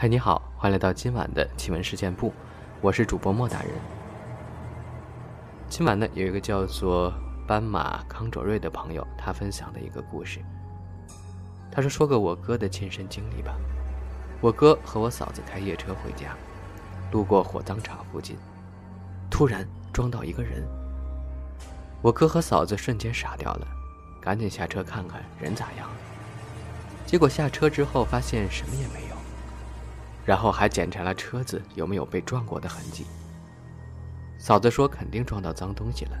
嗨，你好，欢迎来到今晚的奇闻事件部，我是主播莫大人。今晚呢，有一个叫做斑马康卓瑞的朋友，他分享的一个故事。他说：“说个我哥的亲身经历吧。我哥和我嫂子开夜车回家，路过火葬场附近，突然撞到一个人。我哥和嫂子瞬间傻掉了，赶紧下车看看人咋样。结果下车之后发现什么也没有。”然后还检查了车子有没有被撞过的痕迹。嫂子说肯定撞到脏东西了，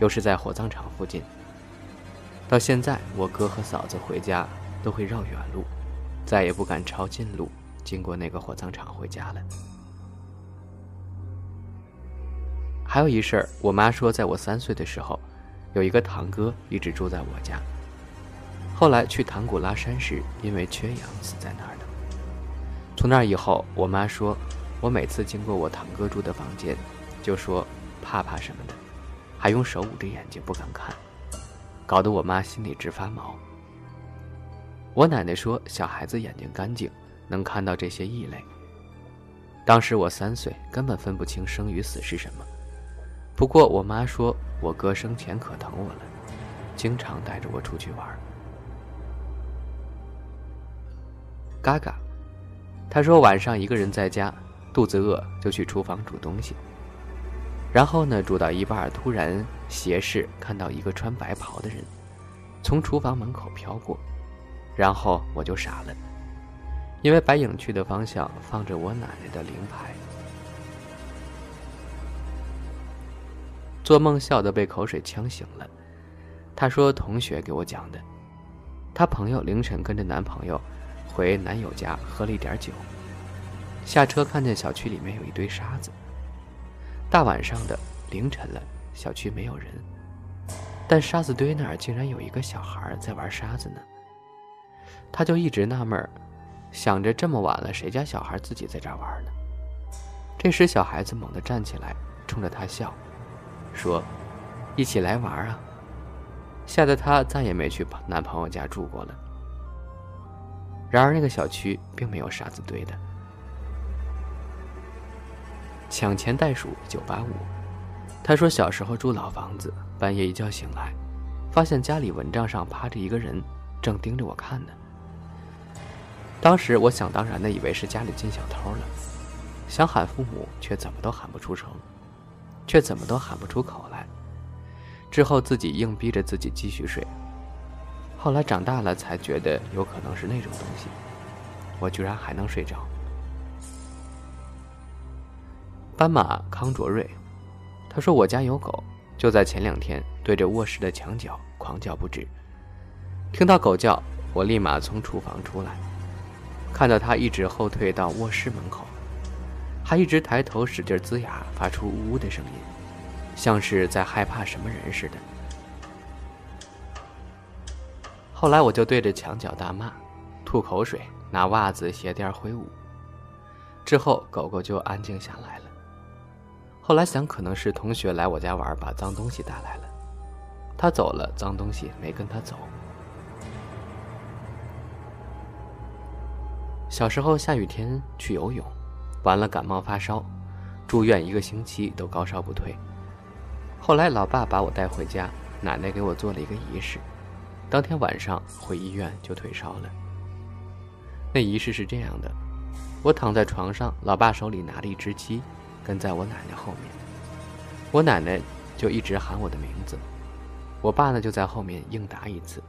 又是在火葬场附近。到现在，我哥和嫂子回家都会绕远路，再也不敢抄近路经过那个火葬场回家了。还有一事儿，我妈说，在我三岁的时候，有一个堂哥一直住在我家，后来去唐古拉山时，因为缺氧死在那儿。从那以后，我妈说，我每次经过我堂哥住的房间，就说怕怕什么的，还用手捂着眼睛不敢看，搞得我妈心里直发毛。我奶奶说，小孩子眼睛干净，能看到这些异类。当时我三岁，根本分不清生与死是什么。不过我妈说我哥生前可疼我了，经常带着我出去玩。嘎嘎。他说晚上一个人在家，肚子饿就去厨房煮东西。然后呢，煮到一半，突然斜视看到一个穿白袍的人从厨房门口飘过，然后我就傻了，因为白影去的方向放着我奶奶的灵牌。做梦笑得被口水呛醒了。他说同学给我讲的，他朋友凌晨跟着男朋友。回男友家喝了一点酒，下车看见小区里面有一堆沙子。大晚上的，凌晨了，小区没有人，但沙子堆那儿竟然有一个小孩在玩沙子呢。他就一直纳闷想着这么晚了，谁家小孩自己在这玩呢？这时，小孩子猛地站起来，冲着他笑，说：“一起来玩啊！”吓得他再也没去男朋友家住过了。然而，那个小区并没有沙子堆的。抢钱袋鼠九八五，他说小时候住老房子，半夜一觉醒来，发现家里蚊帐上趴着一个人，正盯着我看呢。当时我想当然的以为是家里进小偷了，想喊父母，却怎么都喊不出声，却怎么都喊不出口来。之后自己硬逼着自己继续睡。后来长大了，才觉得有可能是那种东西。我居然还能睡着。斑马康卓瑞，他说我家有狗，就在前两天对着卧室的墙角狂叫不止。听到狗叫，我立马从厨房出来，看到它一直后退到卧室门口，还一直抬头使劲龇牙，发出呜呜的声音，像是在害怕什么人似的。后来我就对着墙角大骂，吐口水，拿袜子鞋垫挥舞。之后狗狗就安静下来了。后来想，可能是同学来我家玩，把脏东西带来了。他走了，脏东西没跟他走。小时候下雨天去游泳，完了感冒发烧，住院一个星期都高烧不退。后来老爸把我带回家，奶奶给我做了一个仪式。当天晚上回医院就退烧了。那仪式是这样的：我躺在床上，老爸手里拿了一只鸡，跟在我奶奶后面。我奶奶就一直喊我的名字，我爸呢就在后面应答一次，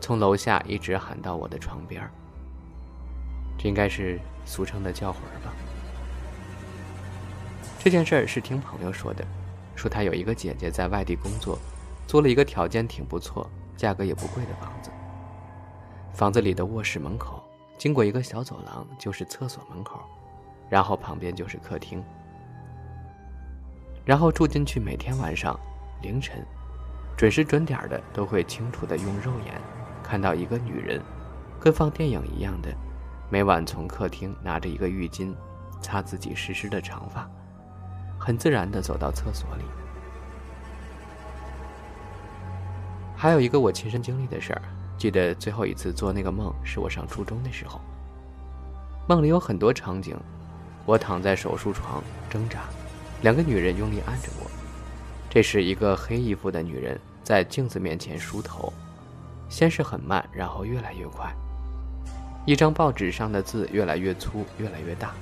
从楼下一直喊到我的床边这应该是俗称的叫魂吧。这件事儿是听朋友说的，说他有一个姐姐在外地工作，租了一个条件挺不错。价格也不贵的房子，房子里的卧室门口经过一个小走廊，就是厕所门口，然后旁边就是客厅。然后住进去，每天晚上凌晨，准时准点的都会清楚的用肉眼看到一个女人，跟放电影一样的，每晚从客厅拿着一个浴巾擦自己湿湿的长发，很自然的走到厕所里。还有一个我亲身经历的事儿，记得最后一次做那个梦是我上初中的时候。梦里有很多场景，我躺在手术床挣扎，两个女人用力按着我。这时，一个黑衣服的女人在镜子面前梳头，先是很慢，然后越来越快。一张报纸上的字越来越粗，越来越大，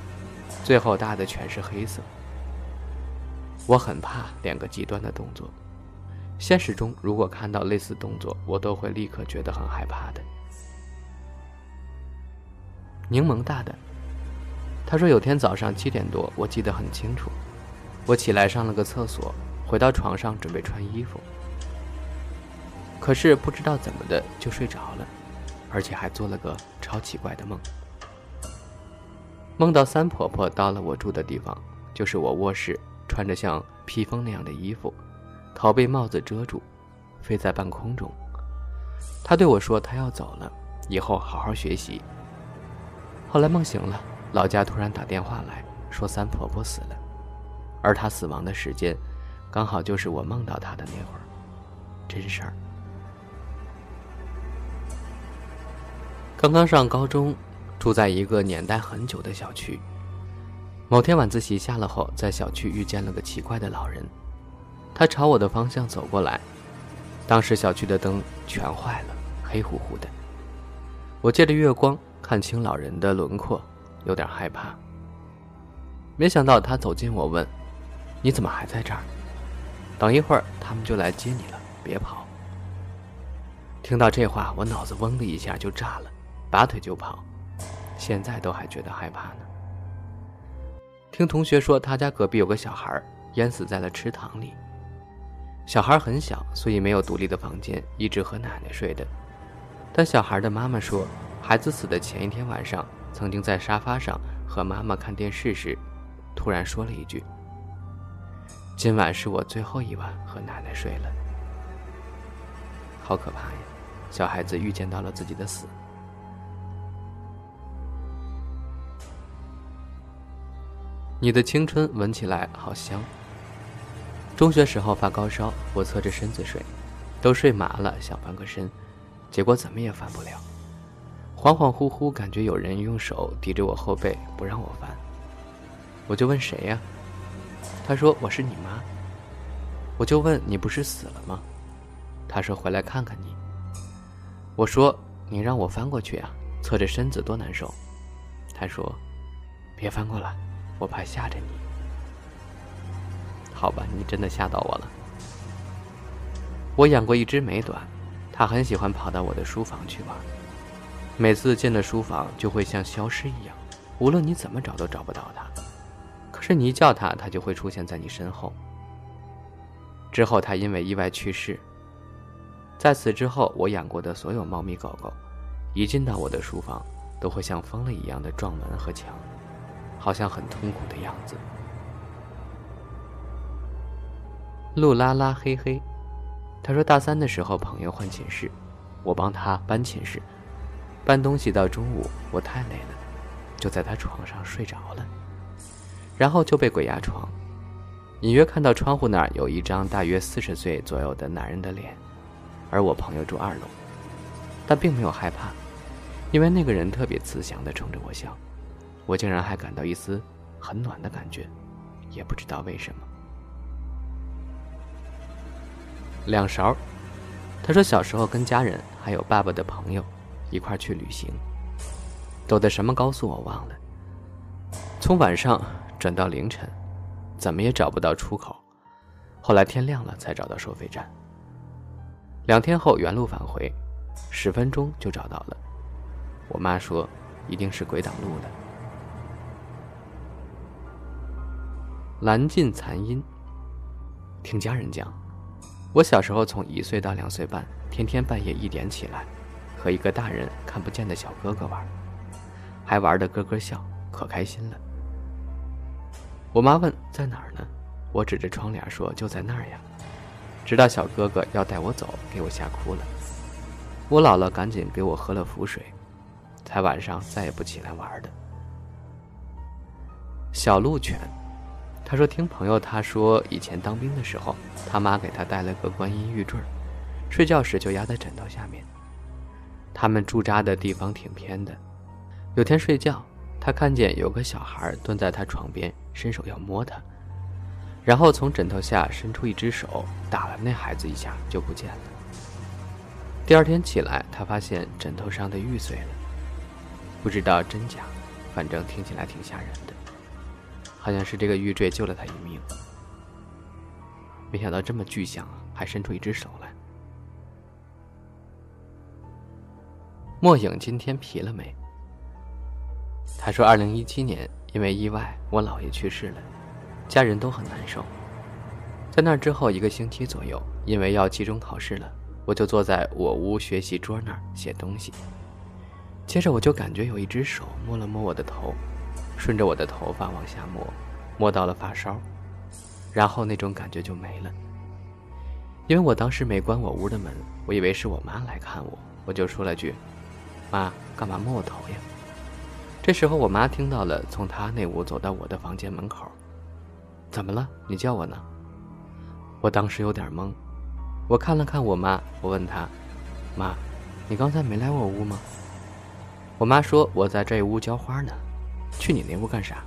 最后大的全是黑色。我很怕两个极端的动作。现实中，如果看到类似动作，我都会立刻觉得很害怕的。柠檬大的，他说有天早上七点多，我记得很清楚，我起来上了个厕所，回到床上准备穿衣服，可是不知道怎么的就睡着了。而且还做了个超奇怪的梦，梦到三婆婆到了我住的地方，就是我卧室，穿着像披风那样的衣服，头被帽子遮住，飞在半空中。他对我说：“他要走了，以后好好学习。”后来梦醒了，老家突然打电话来说三婆婆死了，而她死亡的时间，刚好就是我梦到她的那会儿，真事儿。刚刚上高中，住在一个年代很久的小区。某天晚自习下了后，在小区遇见了个奇怪的老人，他朝我的方向走过来。当时小区的灯全坏了，黑乎乎的。我借着月光看清老人的轮廓，有点害怕。没想到他走近我问：“你怎么还在这儿？等一会儿他们就来接你了，别跑。”听到这话，我脑子嗡的一下就炸了。拔腿就跑，现在都还觉得害怕呢。听同学说，他家隔壁有个小孩淹死在了池塘里。小孩很小，所以没有独立的房间，一直和奶奶睡的。但小孩的妈妈说，孩子死的前一天晚上，曾经在沙发上和妈妈看电视时，突然说了一句：“今晚是我最后一晚和奶奶睡了。”好可怕呀！小孩子预见到了自己的死。你的青春闻起来好香。中学时候发高烧，我侧着身子睡，都睡麻了，想翻个身，结果怎么也翻不了。恍恍惚惚感觉有人用手抵着我后背，不让我翻。我就问谁呀？他说我是你妈。我就问你不是死了吗？他说回来看看你。我说你让我翻过去呀，侧着身子多难受。他说别翻过来。我怕吓着你，好吧，你真的吓到我了。我养过一只美短，它很喜欢跑到我的书房去玩，每次进了书房就会像消失一样，无论你怎么找都找不到它。可是你一叫它，它就会出现在你身后。之后它因为意外去世，在此之后，我养过的所有猫咪狗狗，一进到我的书房，都会像疯了一样的撞门和墙。好像很痛苦的样子。路拉拉嘿嘿，他说大三的时候朋友换寝室，我帮他搬寝室，搬东西到中午，我太累了，就在他床上睡着了，然后就被鬼压床，隐约看到窗户那儿有一张大约四十岁左右的男人的脸，而我朋友住二楼，但并没有害怕，因为那个人特别慈祥的冲着我笑。我竟然还感到一丝很暖的感觉，也不知道为什么。两勺，他说小时候跟家人还有爸爸的朋友一块去旅行，走的什么高速我忘了。从晚上转到凌晨，怎么也找不到出口，后来天亮了才找到收费站。两天后原路返回，十分钟就找到了。我妈说一定是鬼挡路的。蓝尽残音。听家人讲，我小时候从一岁到两岁半，天天半夜一点起来，和一个大人看不见的小哥哥玩，还玩的咯咯笑，可开心了。我妈问在哪儿呢？我指着窗帘说就在那儿呀。直到小哥哥要带我走，给我吓哭了。我姥姥赶紧给我喝了符水，才晚上再也不起来玩的。小鹿犬。他说：“听朋友他说，以前当兵的时候，他妈给他带了个观音玉坠睡觉时就压在枕头下面。他们驻扎的地方挺偏的，有天睡觉，他看见有个小孩蹲在他床边，伸手要摸他，然后从枕头下伸出一只手打了那孩子一下，就不见了。第二天起来，他发现枕头上的玉碎了，不知道真假，反正听起来挺吓人的，好像是这个玉坠救了他一命。没想到这么具象啊，还伸出一只手来。莫影今天皮了没？他说，二零一七年因为意外，我姥爷去世了，家人都很难受。在那之后一个星期左右，因为要期中考试了，我就坐在我屋学习桌那儿写东西。接着我就感觉有一只手摸了摸我的头，顺着我的头发往下摸，摸到了发梢，然后那种感觉就没了。因为我当时没关我屋的门，我以为是我妈来看我，我就说了句。妈，干嘛摸我头呀？这时候我妈听到了，从她那屋走到我的房间门口。怎么了？你叫我呢？我当时有点懵，我看了看我妈，我问她：“妈，你刚才没来我屋吗？”我妈说：“我在这屋浇花呢。”去你那屋干啥？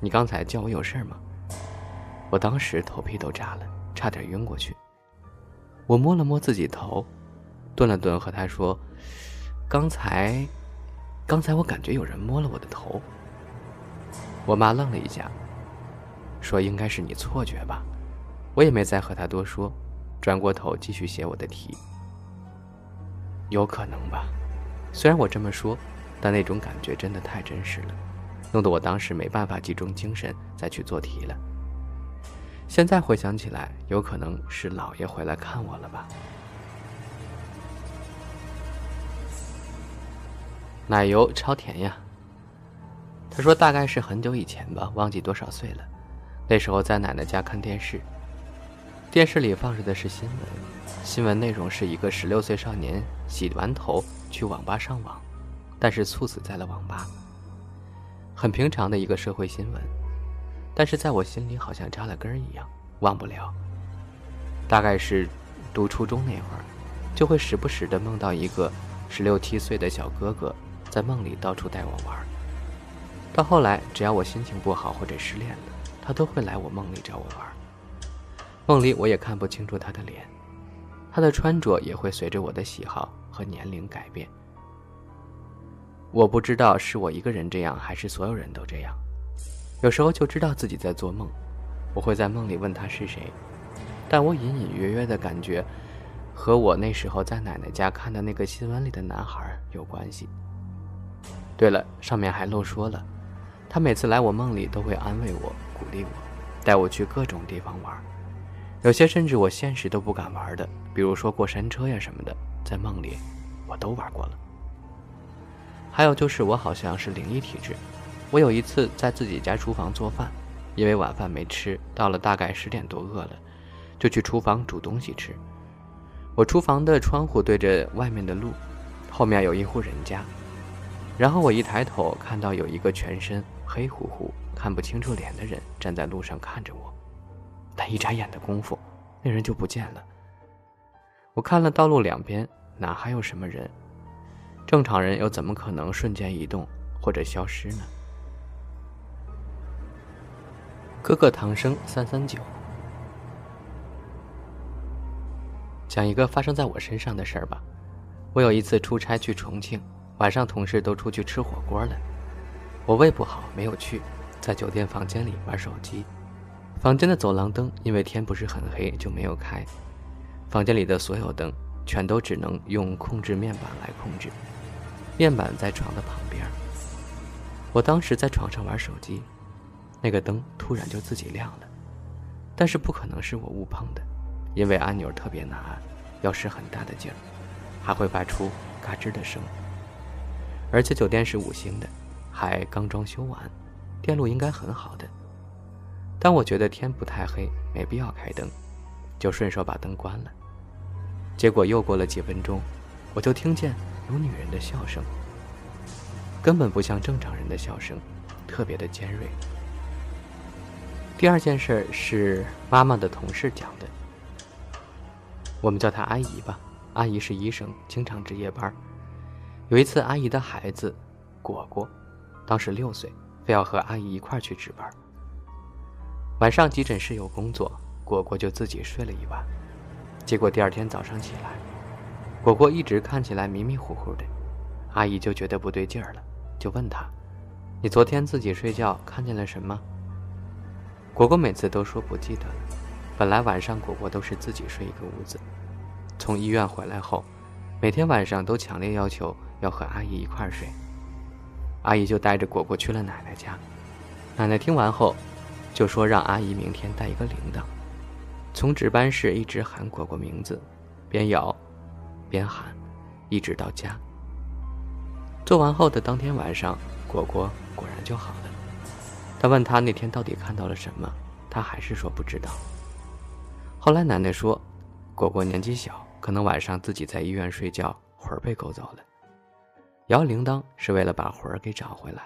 你刚才叫我有事吗？我当时头皮都炸了，差点晕过去。我摸了摸自己头，顿了顿，和她说。刚才，刚才我感觉有人摸了我的头。我妈愣了一下，说：“应该是你错觉吧。”我也没再和她多说，转过头继续写我的题。有可能吧，虽然我这么说，但那种感觉真的太真实了，弄得我当时没办法集中精神再去做题了。现在回想起来，有可能是姥爷回来看我了吧。奶油超甜呀。他说大概是很久以前吧，忘记多少岁了。那时候在奶奶家看电视，电视里放着的是新闻，新闻内容是一个十六岁少年洗完头去网吧上网，但是猝死在了网吧。很平常的一个社会新闻，但是在我心里好像扎了根一样，忘不了。大概是读初中那会儿，就会时不时的梦到一个十六七岁的小哥哥。在梦里到处带我玩，到后来，只要我心情不好或者失恋了，他都会来我梦里找我玩。梦里我也看不清楚他的脸，他的穿着也会随着我的喜好和年龄改变。我不知道是我一个人这样，还是所有人都这样。有时候就知道自己在做梦，我会在梦里问他是谁，但我隐隐约约的感觉，和我那时候在奶奶家看的那个新闻里的男孩有关系。对了，上面还漏说了，他每次来我梦里都会安慰我、鼓励我，带我去各种地方玩，有些甚至我现实都不敢玩的，比如说过山车呀什么的，在梦里我都玩过了。还有就是我好像是灵异体质，我有一次在自己家厨房做饭，因为晚饭没吃，到了大概十点多饿了，就去厨房煮东西吃。我厨房的窗户对着外面的路，后面有一户人家。然后我一抬头，看到有一个全身黑乎乎、看不清楚脸的人站在路上看着我，但一眨眼的功夫，那人就不见了。我看了道路两边，哪还有什么人？正常人又怎么可能瞬间移动或者消失呢？哥哥唐生三三九，讲一个发生在我身上的事儿吧。我有一次出差去重庆。晚上，同事都出去吃火锅了，我胃不好，没有去，在酒店房间里玩手机。房间的走廊灯因为天不是很黑就没有开，房间里的所有灯全都只能用控制面板来控制，面板在床的旁边。我当时在床上玩手机，那个灯突然就自己亮了，但是不可能是我误碰的，因为按钮特别难按，要使很大的劲儿，还会发出嘎吱的声。而且酒店是五星的，还刚装修完，电路应该很好的。但我觉得天不太黑，没必要开灯，就顺手把灯关了。结果又过了几分钟，我就听见有女人的笑声，根本不像正常人的笑声，特别的尖锐。第二件事是妈妈的同事讲的，我们叫她阿姨吧，阿姨是医生，经常值夜班。有一次，阿姨的孩子果果，当时六岁，非要和阿姨一块去值班。晚上急诊室有工作，果果就自己睡了一晚。结果第二天早上起来，果果一直看起来迷迷糊糊的，阿姨就觉得不对劲儿了，就问他：“你昨天自己睡觉看见了什么？”果果每次都说不记得了。本来晚上果果都是自己睡一个屋子，从医院回来后，每天晚上都强烈要求要和阿姨一块儿睡。阿姨就带着果果去了奶奶家，奶奶听完后，就说让阿姨明天带一个铃铛，从值班室一直喊果果名字，边摇，边喊，一直到家。做完后的当天晚上，果果果然就好了。他问他那天到底看到了什么，他还是说不知道。后来奶奶说，果果年纪小，可能晚上自己在医院睡觉，魂儿被勾走了。摇铃铛是为了把魂儿给找回来。